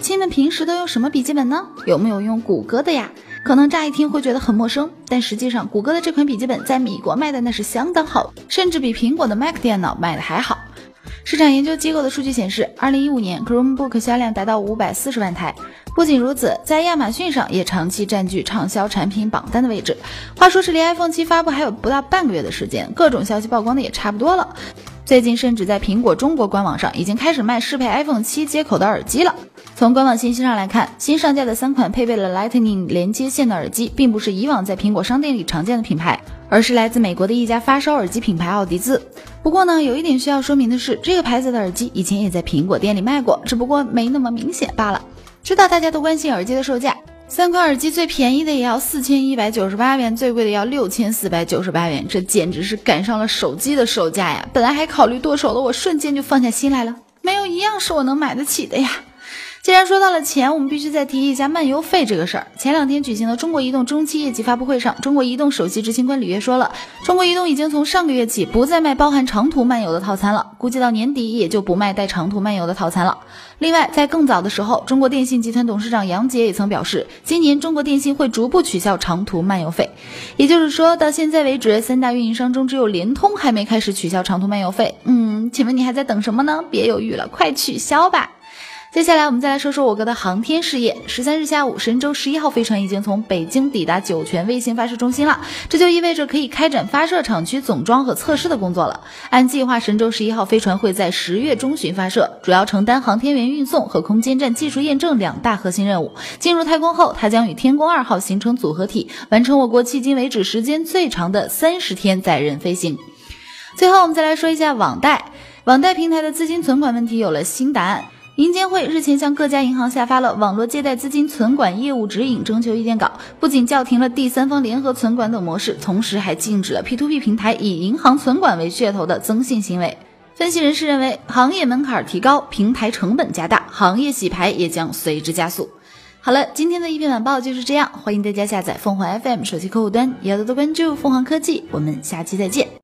亲们平时都用什么笔记本呢？有没有用谷歌的呀？可能乍一听会觉得很陌生，但实际上，谷歌的这款笔记本在米国卖的那是相当好，甚至比苹果的 Mac 电脑卖的还好。市场研究机构的数据显示，二零一五年 Chromebook 销量达到五百四十万台。不仅如此，在亚马逊上也长期占据畅销产品榜单的位置。话说是离 iPhone 七发布还有不到半个月的时间，各种消息曝光的也差不多了。最近甚至在苹果中国官网上已经开始卖适配 iPhone 七接口的耳机了。从官网信息上来看，新上架的三款配备了 Lightning 连接线的耳机，并不是以往在苹果商店里常见的品牌，而是来自美国的一家发烧耳机品牌奥迪兹。不过呢，有一点需要说明的是，这个牌子的耳机以前也在苹果店里卖过，只不过没那么明显罢了。知道大家都关心耳机的售价，三款耳机最便宜的也要四千一百九十八元，最贵的要六千四百九十八元，这简直是赶上了手机的售价呀！本来还考虑剁手的我，瞬间就放下心来了，没有一样是我能买得起的呀。既然说到了钱，我们必须再提一下漫游费这个事儿。前两天举行的中国移动中期业绩发布会上，中国移动首席执行官李跃说了，中国移动已经从上个月起不再卖包含长途漫游的套餐了，估计到年底也就不卖带长途漫游的套餐了。另外，在更早的时候，中国电信集团董事长杨杰也曾表示，今年中国电信会逐步取消长途漫游费。也就是说，到现在为止，三大运营商中只有联通还没开始取消长途漫游费。嗯，请问你还在等什么呢？别犹豫了，快取消吧！接下来我们再来说说我国的航天事业。十三日下午，神舟十一号飞船已经从北京抵达酒泉卫星发射中心了，这就意味着可以开展发射场区总装和测试的工作了。按计划，神舟十一号飞船会在十月中旬发射，主要承担航天员运送和空间站技术验证两大核心任务。进入太空后，它将与天宫二号形成组合体，完成我国迄今为止时间最长的三十天载人飞行。最后，我们再来说一下网贷，网贷平台的资金存款问题有了新答案。银监会日前向各家银行下发了网络借贷资金存管业务指引征求意见稿，不仅叫停了第三方联合存管等模式，同时还禁止了 P2P 平台以银行存管为噱头的增信行为。分析人士认为，行业门槛提高，平台成本加大，行业洗牌也将随之加速。好了，今天的一篇晚报就是这样，欢迎大家下载凤凰 FM 手机客户端，也要多多关注凤凰科技，我们下期再见。